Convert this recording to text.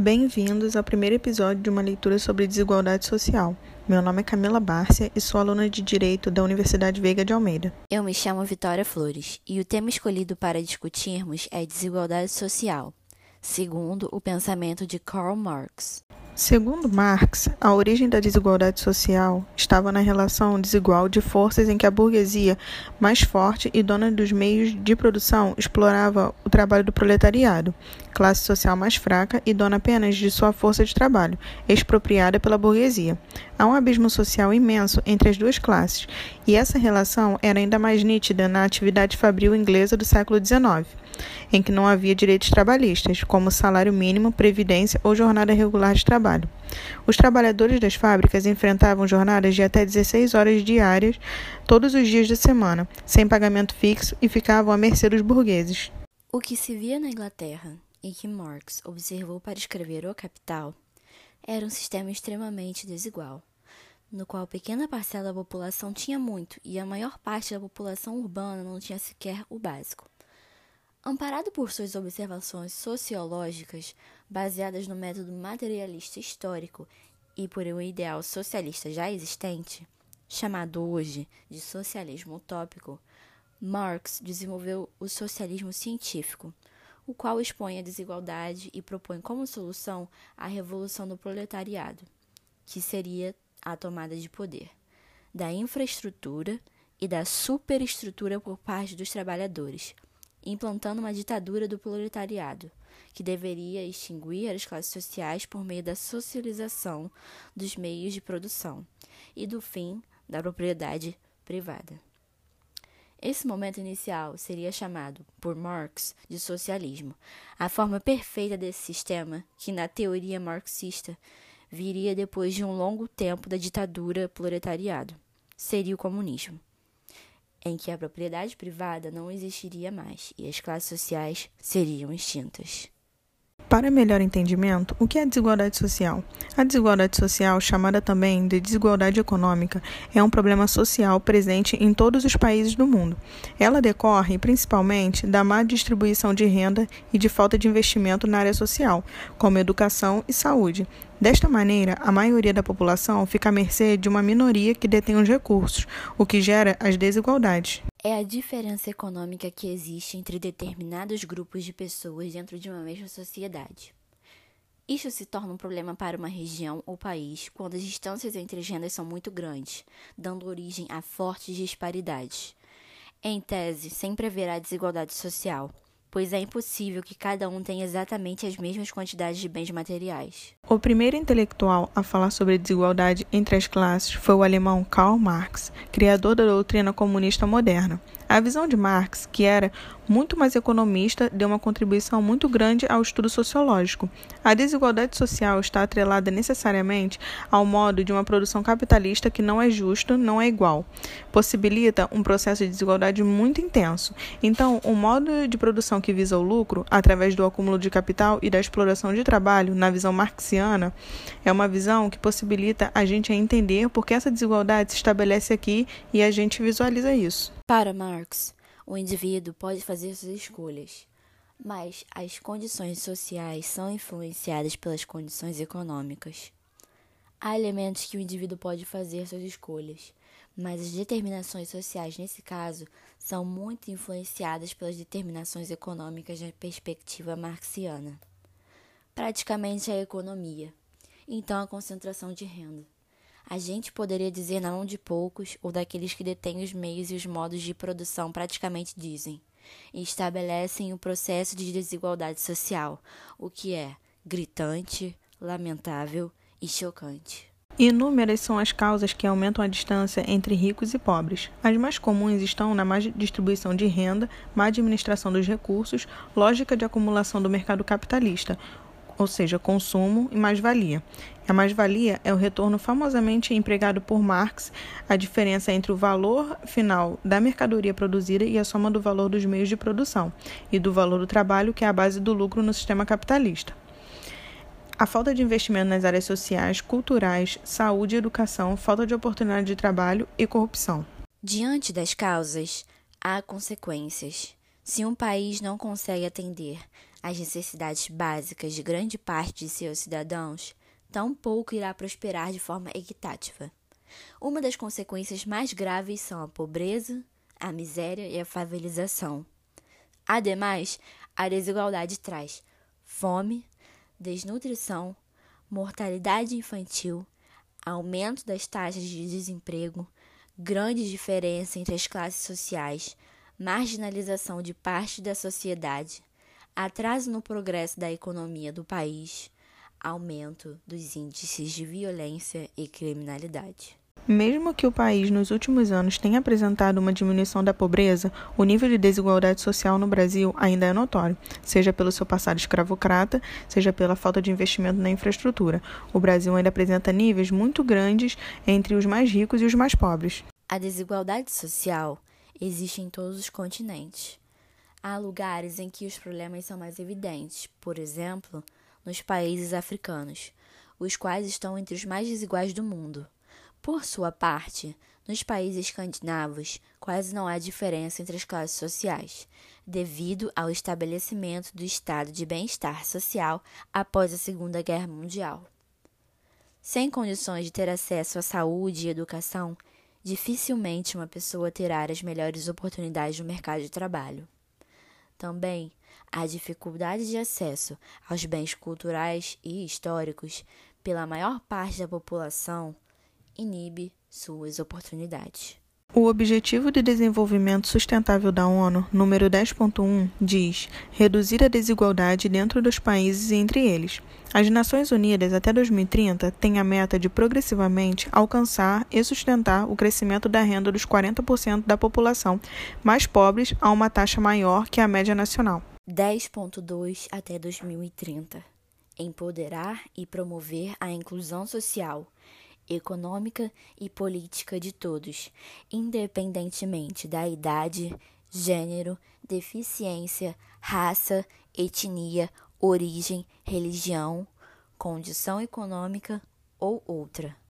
Bem-vindos ao primeiro episódio de uma leitura sobre desigualdade social. Meu nome é Camila Bárcia e sou aluna de Direito da Universidade Veiga de Almeida. Eu me chamo Vitória Flores e o tema escolhido para discutirmos é desigualdade social, segundo o pensamento de Karl Marx. Segundo Marx, a origem da desigualdade social estava na relação desigual de forças em que a burguesia, mais forte e dona dos meios de produção, explorava o trabalho do proletariado, classe social mais fraca e dona apenas de sua força de trabalho, expropriada pela burguesia. Há um abismo social imenso entre as duas classes, e essa relação era ainda mais nítida na atividade fabril inglesa do século XIX em que não havia direitos trabalhistas, como salário mínimo, previdência ou jornada regular de trabalho. Os trabalhadores das fábricas enfrentavam jornadas de até 16 horas diárias todos os dias da semana, sem pagamento fixo e ficavam à mercê dos burgueses. O que se via na Inglaterra e que Marx observou para escrever O Capital era um sistema extremamente desigual, no qual pequena parcela da população tinha muito e a maior parte da população urbana não tinha sequer o básico. Amparado por suas observações sociológicas, baseadas no método materialista histórico e por um ideal socialista já existente, chamado hoje de socialismo utópico, Marx desenvolveu o socialismo científico, o qual expõe a desigualdade e propõe como solução a revolução do proletariado, que seria a tomada de poder, da infraestrutura e da superestrutura por parte dos trabalhadores implantando uma ditadura do proletariado, que deveria extinguir as classes sociais por meio da socialização dos meios de produção e do fim da propriedade privada. Esse momento inicial seria chamado, por Marx, de socialismo, a forma perfeita desse sistema, que na teoria marxista viria depois de um longo tempo da ditadura proletariado. Seria o comunismo em que a propriedade privada não existiria mais e as classes sociais seriam extintas. Para melhor entendimento, o que é desigualdade social? A desigualdade social, chamada também de desigualdade econômica, é um problema social presente em todos os países do mundo. Ela decorre principalmente da má distribuição de renda e de falta de investimento na área social, como educação e saúde. Desta maneira, a maioria da população fica à mercê de uma minoria que detém os recursos, o que gera as desigualdades é a diferença econômica que existe entre determinados grupos de pessoas dentro de uma mesma sociedade. Isto se torna um problema para uma região ou país quando as distâncias entre as rendas são muito grandes, dando origem a fortes disparidades. Em tese, sempre haverá desigualdade social, pois é impossível que cada um tenha exatamente as mesmas quantidades de bens materiais. O primeiro intelectual a falar sobre desigualdade entre as classes foi o alemão Karl Marx, criador da doutrina comunista moderna. A visão de Marx, que era muito mais economista, deu uma contribuição muito grande ao estudo sociológico. A desigualdade social está atrelada necessariamente ao modo de uma produção capitalista que não é justo, não é igual. Possibilita um processo de desigualdade muito intenso. Então, o modo de produção que visa o lucro, através do acúmulo de capital e da exploração de trabalho, na visão marxiana, é uma visão que possibilita a gente entender por que essa desigualdade se estabelece aqui e a gente visualiza isso. Para Marx, o indivíduo pode fazer suas escolhas, mas as condições sociais são influenciadas pelas condições econômicas. Há elementos que o indivíduo pode fazer suas escolhas, mas as determinações sociais, nesse caso, são muito influenciadas pelas determinações econômicas na perspectiva marxiana. Praticamente a economia, então a concentração de renda. A gente poderia dizer na mão de poucos ou daqueles que detêm os meios e os modos de produção praticamente dizem, e estabelecem o processo de desigualdade social, o que é gritante, lamentável e chocante. Inúmeras são as causas que aumentam a distância entre ricos e pobres. As mais comuns estão na má distribuição de renda, má administração dos recursos, lógica de acumulação do mercado capitalista, ou seja, consumo e mais-valia. A mais-valia é o retorno famosamente empregado por Marx, a diferença entre o valor final da mercadoria produzida e a soma do valor dos meios de produção, e do valor do trabalho, que é a base do lucro no sistema capitalista. A falta de investimento nas áreas sociais, culturais, saúde e educação, falta de oportunidade de trabalho e corrupção. Diante das causas, há consequências. Se um país não consegue atender as necessidades básicas de grande parte de seus cidadãos, tampouco irá prosperar de forma equitativa. Uma das consequências mais graves são a pobreza, a miséria e a favelização. Ademais, a desigualdade traz fome, desnutrição, mortalidade infantil, aumento das taxas de desemprego, grande diferença entre as classes sociais, marginalização de parte da sociedade, atraso no progresso da economia do país, aumento dos índices de violência e criminalidade. Mesmo que o país nos últimos anos tenha apresentado uma diminuição da pobreza, o nível de desigualdade social no Brasil ainda é notório, seja pelo seu passado escravocrata, seja pela falta de investimento na infraestrutura. O Brasil ainda apresenta níveis muito grandes entre os mais ricos e os mais pobres. A desigualdade social existe em todos os continentes. Há lugares em que os problemas são mais evidentes, por exemplo, nos países africanos, os quais estão entre os mais desiguais do mundo. Por sua parte, nos países escandinavos, quase não há diferença entre as classes sociais, devido ao estabelecimento do estado de bem-estar social após a Segunda Guerra Mundial. Sem condições de ter acesso à saúde e educação, dificilmente uma pessoa terá as melhores oportunidades no mercado de trabalho. Também, a dificuldade de acesso aos bens culturais e históricos pela maior parte da população inibe suas oportunidades. O Objetivo de Desenvolvimento Sustentável da ONU, número 10.1, diz: reduzir a desigualdade dentro dos países e entre eles. As Nações Unidas até 2030 têm a meta de progressivamente alcançar e sustentar o crescimento da renda dos 40% da população mais pobres a uma taxa maior que a média nacional. 10.2 até 2030. Empoderar e promover a inclusão social econômica e política de todos, independentemente da idade, gênero, deficiência, raça, etnia, origem, religião, condição econômica ou outra.